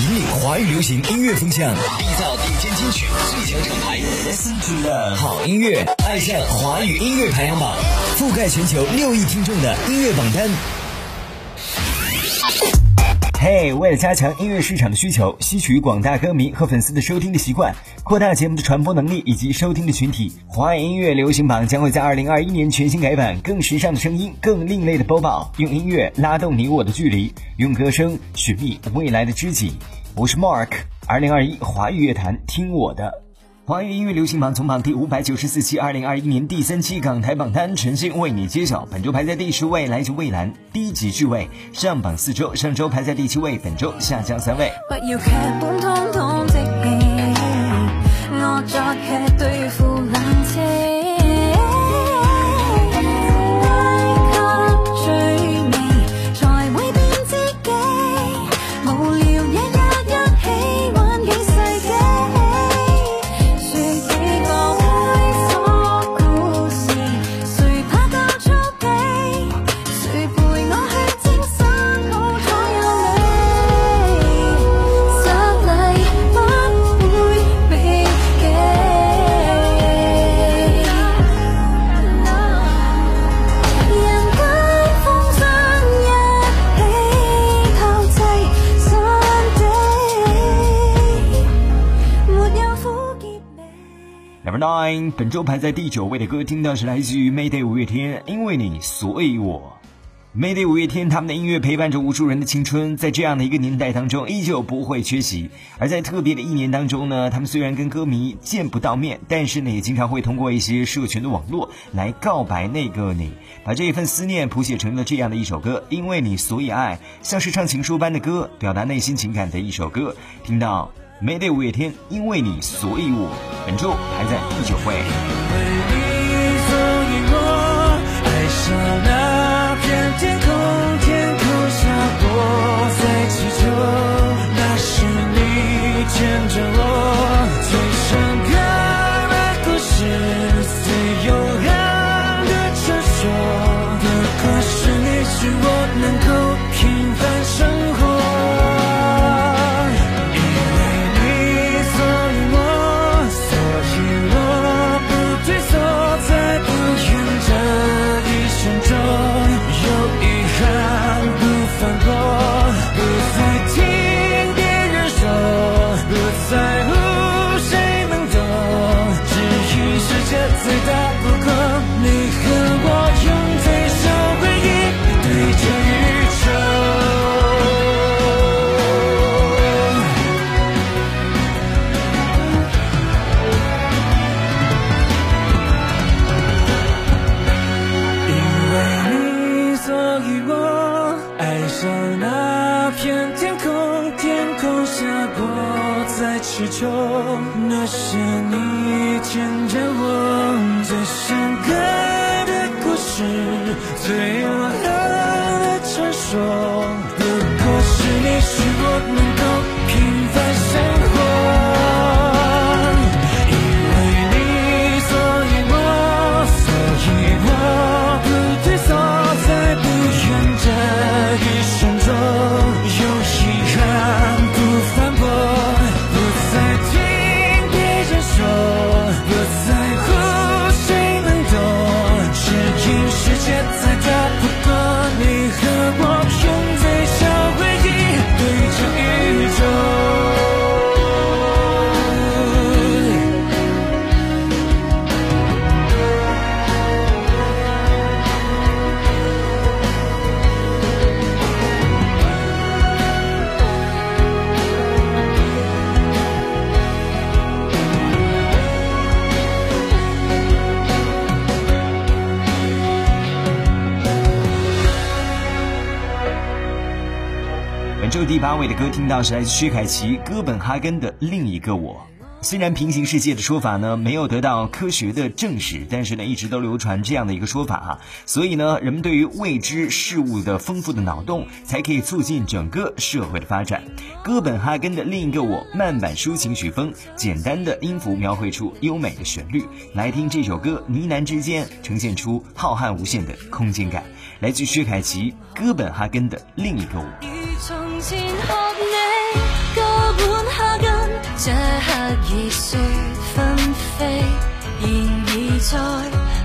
引领华语流行音乐风向，缔造顶尖金曲最强厂牌，Listen to the 好音乐，爱上华语音乐排行榜，覆盖全球六亿听众的音乐榜单。嘿，为了加强音乐市场的需求，吸取广大歌迷和粉丝的收听的习惯，扩大节目的传播能力以及收听的群体，华语音乐流行榜将会在二零二一年全新改版，更时尚的声音，更另类的播报，用音乐拉动你我的距离，用歌声寻觅未来的知己。我是 Mark，二零二一华语乐坛听我的。华语音乐流行榜总榜第五百九十四期，二零二一年第三期港台榜单全新为你揭晓。本周排在第十位，来自蔚蓝，低级趣味上榜四周，上周排在第七位，本周下降三位。本周排在第九位的歌，听到是来自于 Mayday 五月天，因为你，所以我。Mayday 五月天，他们的音乐陪伴着无数人的青春，在这样的一个年代当中，依旧不会缺席。而在特别的一年当中呢，他们虽然跟歌迷见不到面，但是呢，也经常会通过一些社群的网络来告白那个你，把这一份思念谱写成了这样的一首歌。因为你，所以爱，像是唱情书般的歌，表达内心情感的一首歌。听到。没得五月天，因为你，所以我，本周排在第九位。爱上那片天空，天空下我在祈求，那是你牵着我。第八位的歌听到是来自薛凯琪《哥本哈根的另一个我》。虽然平行世界的说法呢没有得到科学的证实，但是呢一直都流传这样的一个说法哈。所以呢，人们对于未知事物的丰富的脑洞，才可以促进整个社会的发展。哥本哈根的另一个我，慢板抒情曲风，简单的音符描绘出优美的旋律。来听这首歌，呢喃之间呈现出浩瀚无限的空间感。来自薛凯琪《哥本哈根的另一个我》。前学你过半下跟这刻已雪纷飞然而在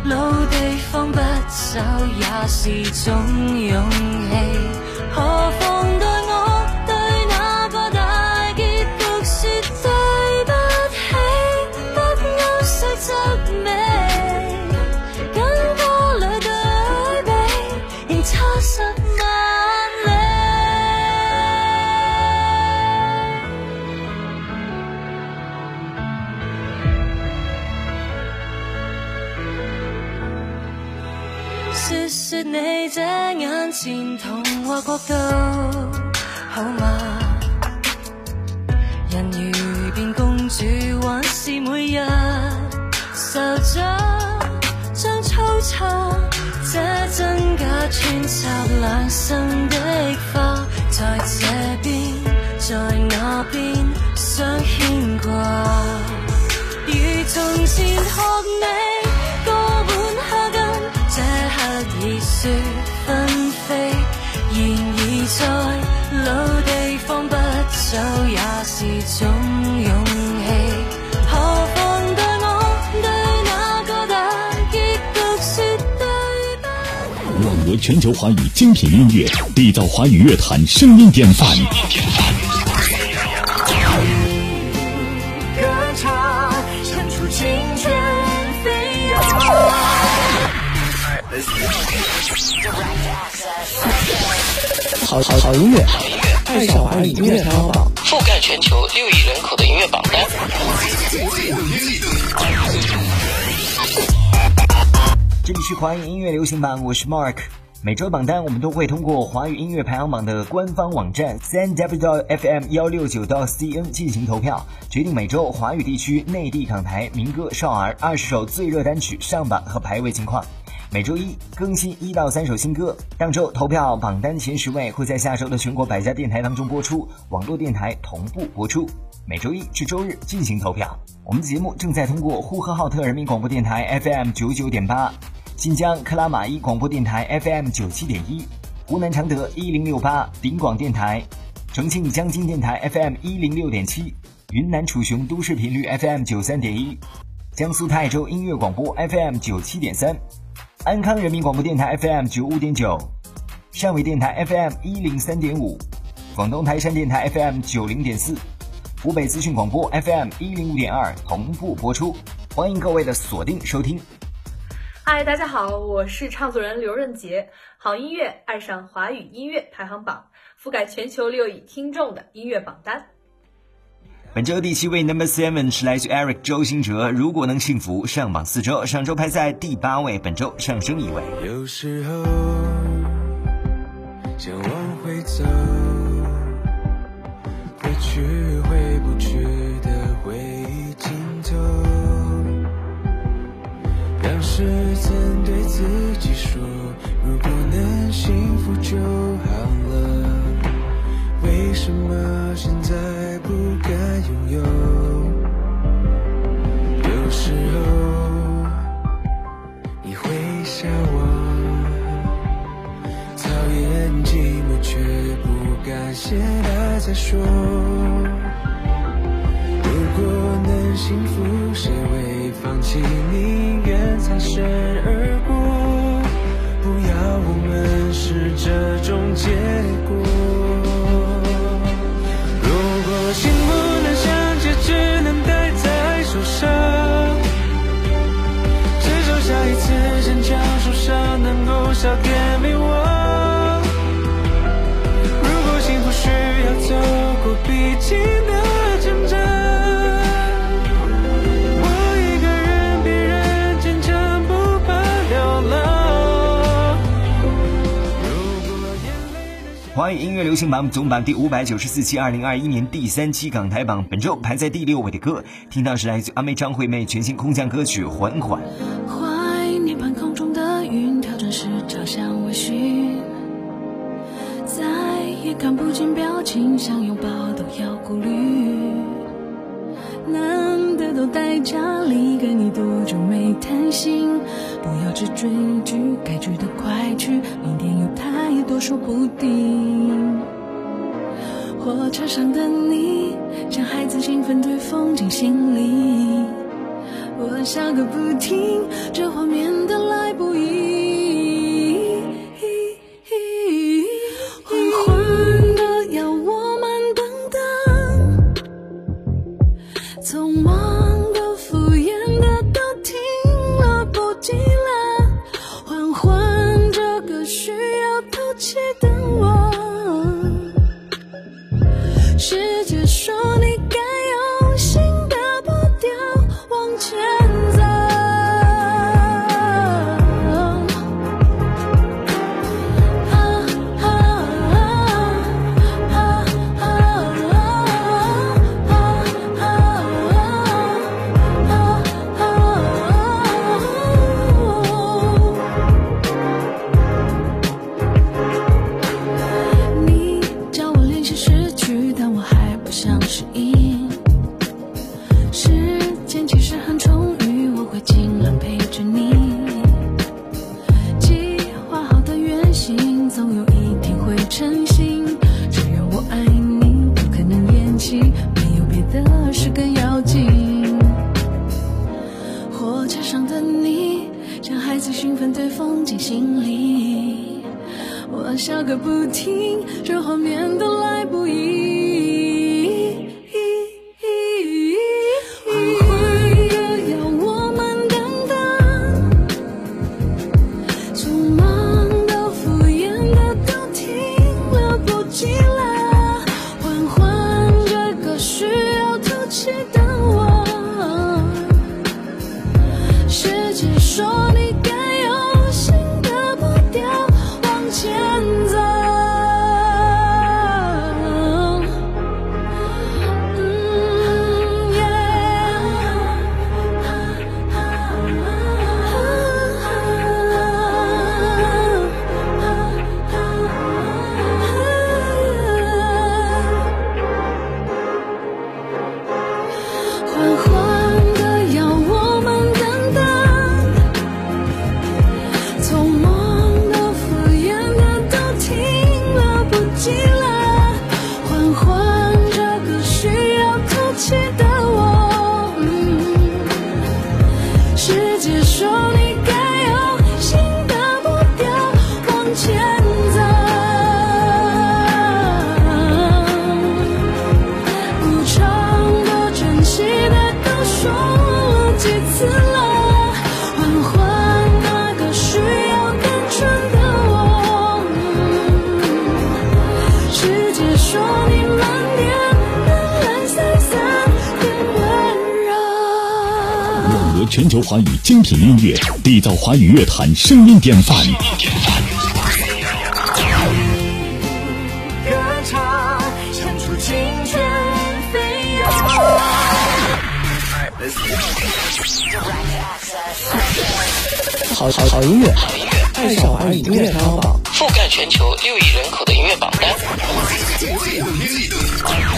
老地方不走也是种勇气何妨到这眼前童话国度好吗？是種勇氣。何妨待我對那個大結局說對不網羅全球華語精品音樂，締造華語樂壇聲音典範。歌唱，唱出青春飛揚。好好好音乐，爱上华语音乐排行榜，覆盖全球六亿人口的音乐榜单。这里是华语音乐流行榜，我是 Mark。每周榜单我们都会通过华语音乐排行榜的官方网站三 w 到 fm 幺六九到 cn 进行投票，决定每周华语地区内地港台民歌少儿二十首最热单曲上榜和排位情况。每周一更新一到三首新歌，上周投票榜单前十位会在下周的全国百家电台当中播出，网络电台同步播出。每周一至周日进行投票。我们的节目正在通过呼和浩特人民广播电台 FM 九九点八。新疆克拉玛依广播电台 FM 九七点一，湖南常德一零六八顶广电台，重庆江津电台 FM 一零六点七，云南楚雄都市频率 FM 九三点一，江苏泰州音乐广播 FM 九七点三，安康人民广播电台 FM 九五点九，汕尾电台 FM 一零三点五，广东台山电台 FM 九零点四，湖北资讯广播 FM 一零五点二同步播出，欢迎各位的锁定收听。嗨，大家好，我是唱作人刘润杰。好音乐，爱上华语音乐排行榜，覆盖全球六亿听众的音乐榜单。本周第七位 Number Seven 是来自 Eric 周兴哲，如果能幸福上榜四周，上周排在第八位，本周上升一位。有时候想往回走，回去回不去的回忆尽头，让时间对自己说，如果能幸福就好了。为什么现在不敢现在再说。如果能幸福，谁会放弃？宁愿擦身而过，不要我们是这种结果。语音乐流行榜总榜第五百九十四期，二零二一年第三期港台榜，本周排在第六位的歌，听到是来自阿妹张惠妹全新空降歌曲《缓缓》。怀念半空中的云，调转时朝向微醺，再也看不见表情，想拥抱都要顾虑。难得都待家里，跟你多久没谈心？不要只追剧，该去的快去，明天有太多说不定。火车上的你，像孩子兴奋对风景心里。我笑个不停，这画面的来不易。so much. 网罗全球华语精品音乐，缔造华语乐坛声音典范。歌唱，唱出青春飞扬。好好好音乐，爱上华语音乐排行榜。覆盖全球六亿人口的音乐榜单。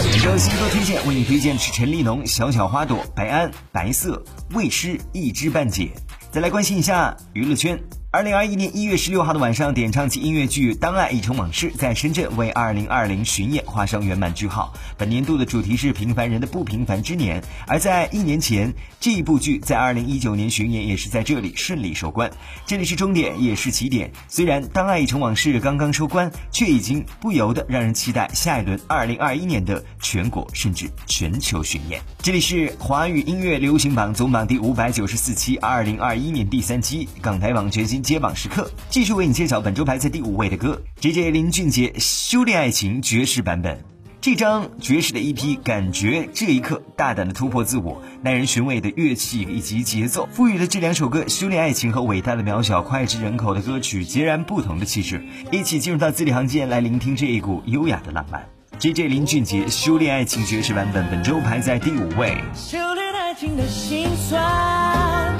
本周新歌推荐为你推荐是陈立农《小小花朵》，白安《白色》，未诗《一知半解》。再来关心一下娱乐圈。二零二一年一月十六号的晚上，点唱期音乐剧《当爱已成往事》在深圳为二零二零巡演画上圆满句号。本年度的主题是平凡人的不平凡之年，而在一年前，这一部剧在二零一九年巡演也是在这里顺利收官。这里是终点，也是起点。虽然《当爱已成往事》刚刚收官，却已经不由得让人期待下一轮二零二一年的全国甚至全球巡演。这里是华语音乐流行榜总榜第五百九十四期，二零二一年第三期港台网全新揭榜时刻，继续为你揭晓本周排在第五位的歌，J J 林俊杰《修炼爱情》爵士版本。这张爵士的 EP，感觉这一刻大胆的突破自我，耐人寻味的乐器以及节奏，赋予了这两首歌修炼爱情和伟大的渺小脍炙人口的歌曲截然不同的气质。一起进入到字里行间来聆听这一股优雅的浪漫。J J 林俊杰《修炼爱情》爵士版本本周排在第五位。修炼爱情的心酸，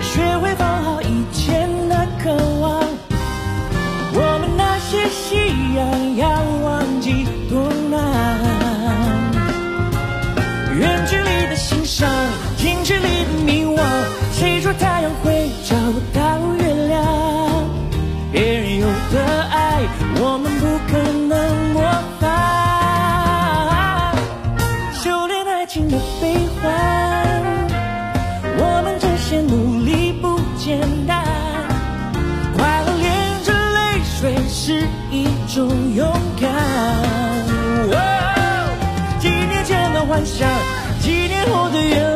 学会太阳会找到月亮，别人有的爱，我们不可能模仿。修炼爱情的悲欢，我们这些努力不简单。快乐连着泪水是一种勇敢。几年前的幻想，几年后的。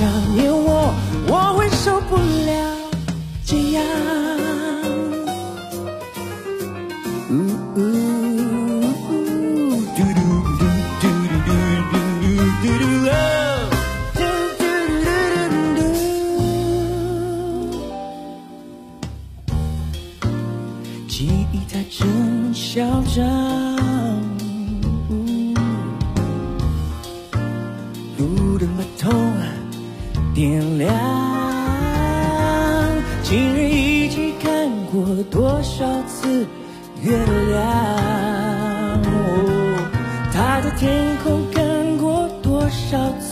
想念我。情人一起看过多少次月亮？他在天空看过多少次？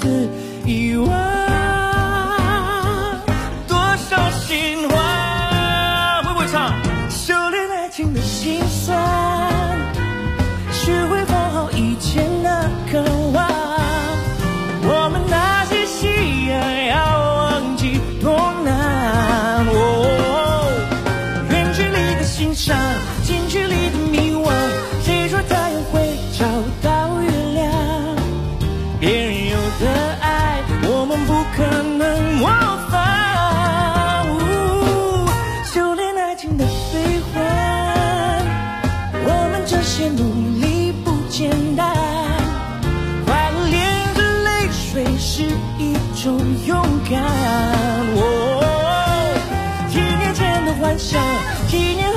想纪念。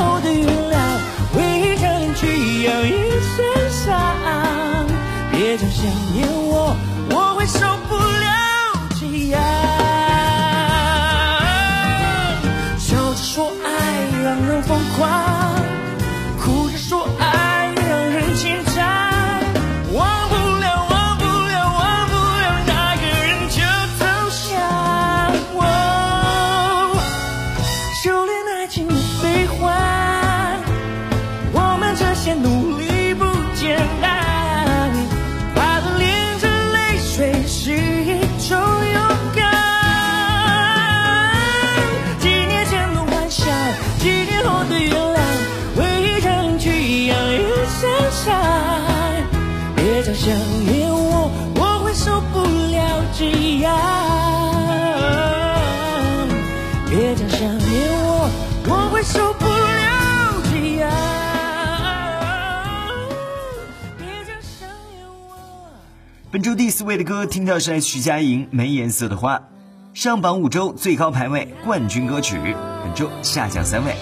想念我，我会受不了这样。别讲想念我，我会受不了这样。别讲想念我。本周第四位的歌听到是徐佳莹《没颜色的花》，上榜五周最高排位冠军歌曲，本周下降三位。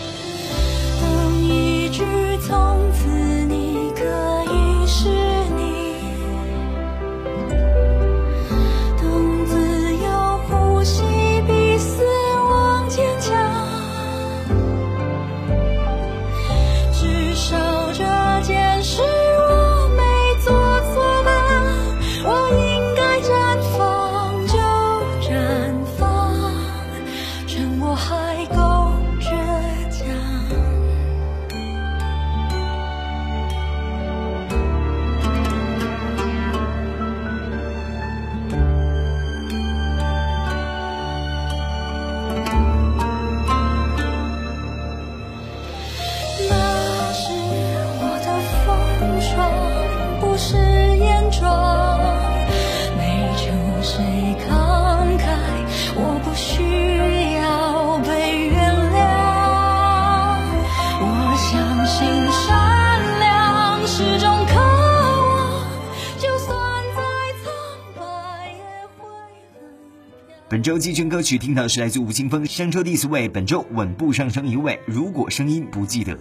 周季军歌曲听到是来自吴青峰，上周第四位，本周稳步上升一位。如果声音不记得。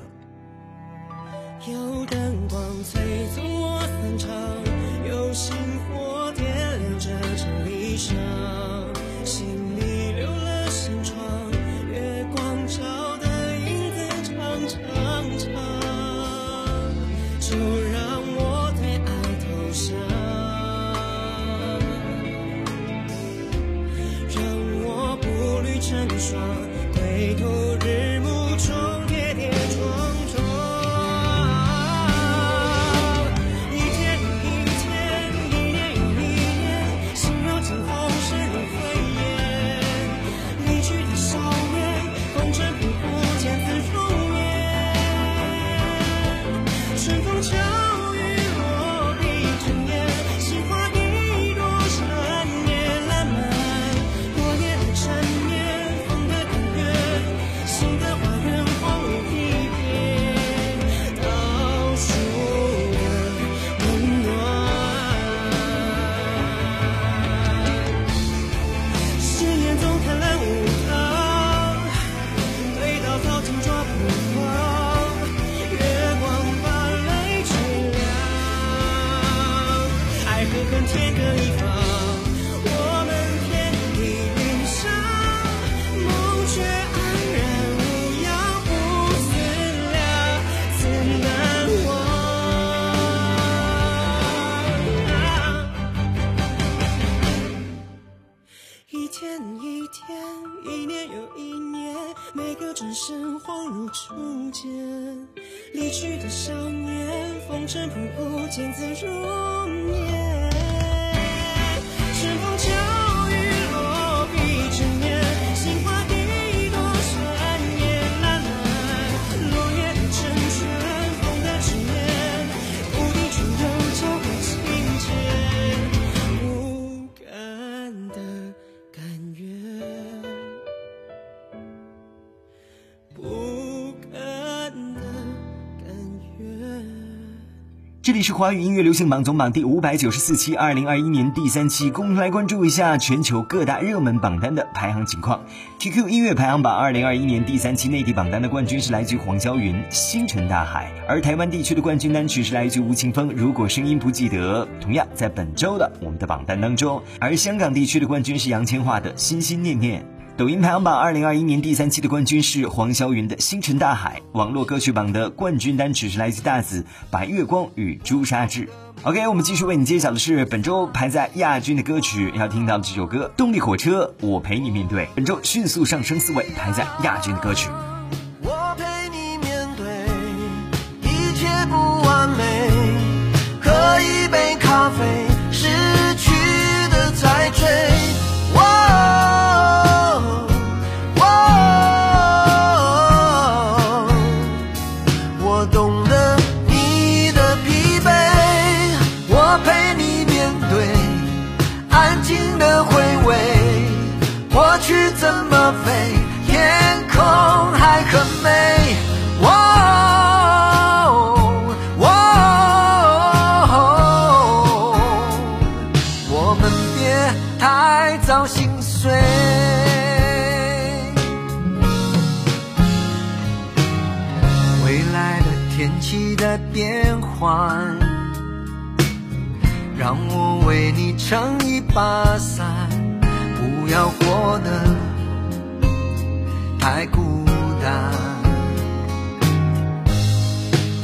离去的少年风尘仆仆见字如面。是华语音乐流行榜总榜第五百九十四期，二零二一年第三期，共同来关注一下全球各大热门榜单的排行情况。QQ 音乐排行榜二零二一年第三期内地榜单的冠军是来自黄霄云《星辰大海》，而台湾地区的冠军单曲是来自吴青峰《如果声音不记得》。同样在本周的我们的榜单当中，而香港地区的冠军是杨千嬅的《心心念念》。抖音排行榜二零二一年第三期的冠军是黄霄云的《星辰大海》，网络歌曲榜的冠军单曲是来自大紫《白月光与朱砂痣》。OK，我们继续为你揭晓的是本周排在亚军的歌曲，要听到的这首歌《动力火车》，我陪你面对。本周迅速上升四位，排在亚军的歌曲。我陪你面对一切不完美，喝一杯咖啡，撑一把伞，不要活得太孤单。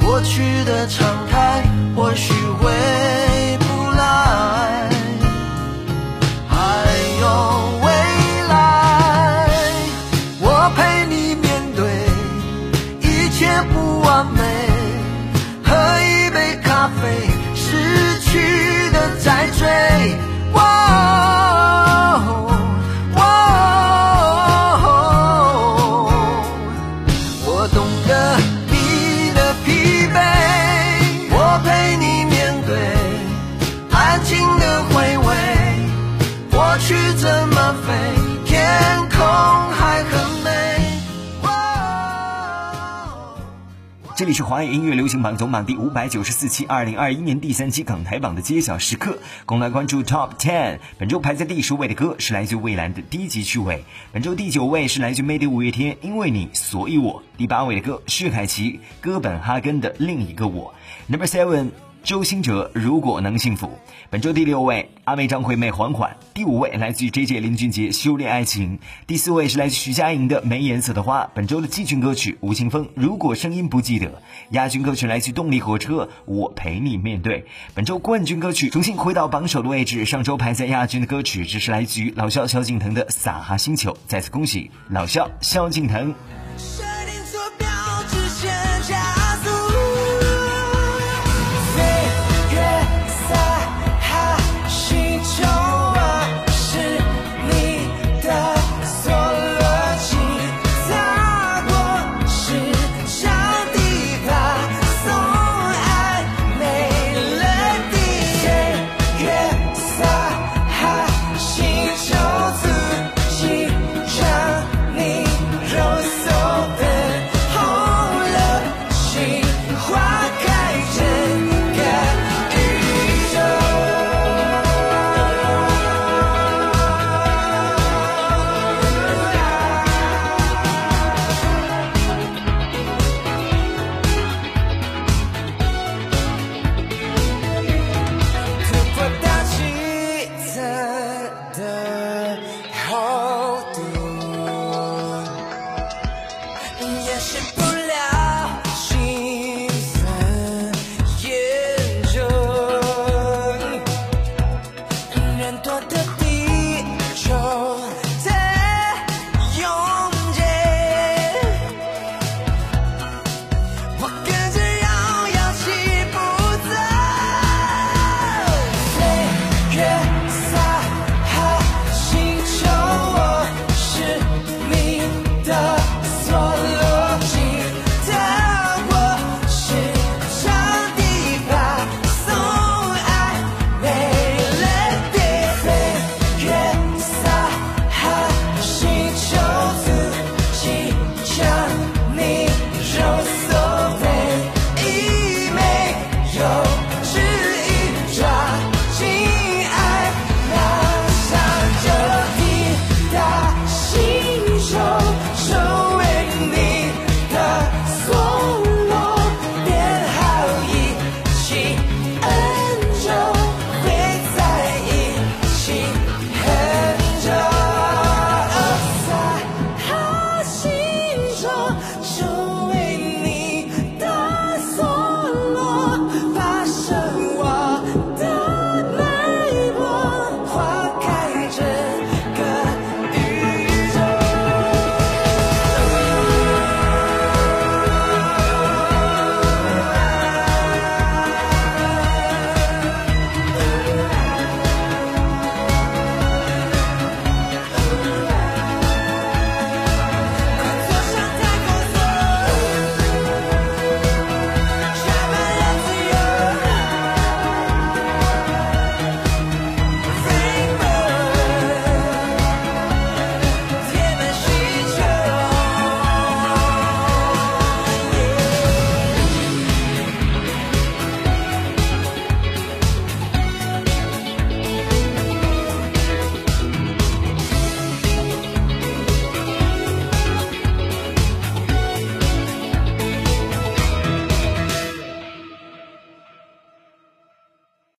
过去的常态或许会华语音乐流行榜总榜第五百九十四期，二零二一年第三期港台榜的揭晓时刻，共来关注 Top Ten。本周排在第十位的歌是来自蔚蓝的《低级趣味》，本周第九位是来自 made 五月天《因为你所以我》，第八位的歌是凯奇哥本哈根的《另一个我》，Number Seven。周兴哲，如果能幸福。本周第六位，阿妹张惠妹缓缓。第五位来自于 J J 林俊杰修炼爱情。第四位是来自徐佳莹的没颜色的花。本周的季军歌曲吴青峰，如果声音不记得。亚军歌曲来自动力火车，我陪你面对。本周冠军歌曲重新回到榜首的位置，上周排在亚军的歌曲，这是来自于老肖萧敬腾的撒哈星球。再次恭喜老肖萧敬腾。